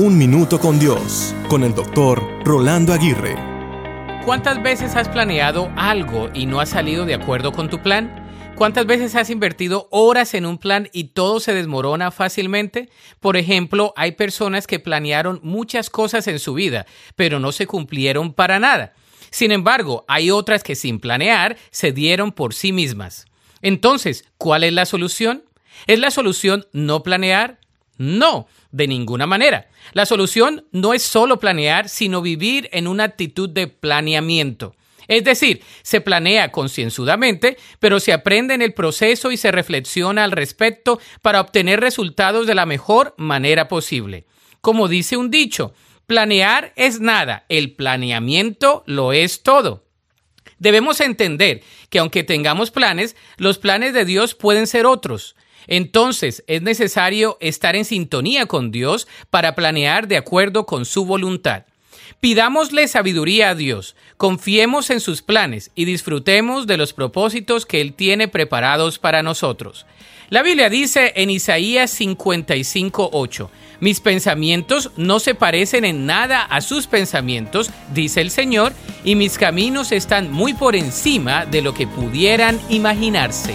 Un Minuto con Dios, con el doctor Rolando Aguirre. ¿Cuántas veces has planeado algo y no has salido de acuerdo con tu plan? ¿Cuántas veces has invertido horas en un plan y todo se desmorona fácilmente? Por ejemplo, hay personas que planearon muchas cosas en su vida, pero no se cumplieron para nada. Sin embargo, hay otras que sin planear se dieron por sí mismas. Entonces, ¿cuál es la solución? ¿Es la solución no planear? No, de ninguna manera. La solución no es solo planear, sino vivir en una actitud de planeamiento. Es decir, se planea concienzudamente, pero se aprende en el proceso y se reflexiona al respecto para obtener resultados de la mejor manera posible. Como dice un dicho, planear es nada, el planeamiento lo es todo. Debemos entender que aunque tengamos planes, los planes de Dios pueden ser otros. Entonces es necesario estar en sintonía con Dios para planear de acuerdo con su voluntad. Pidámosle sabiduría a Dios, confiemos en sus planes y disfrutemos de los propósitos que Él tiene preparados para nosotros. La Biblia dice en Isaías 55:8, Mis pensamientos no se parecen en nada a sus pensamientos, dice el Señor, y mis caminos están muy por encima de lo que pudieran imaginarse.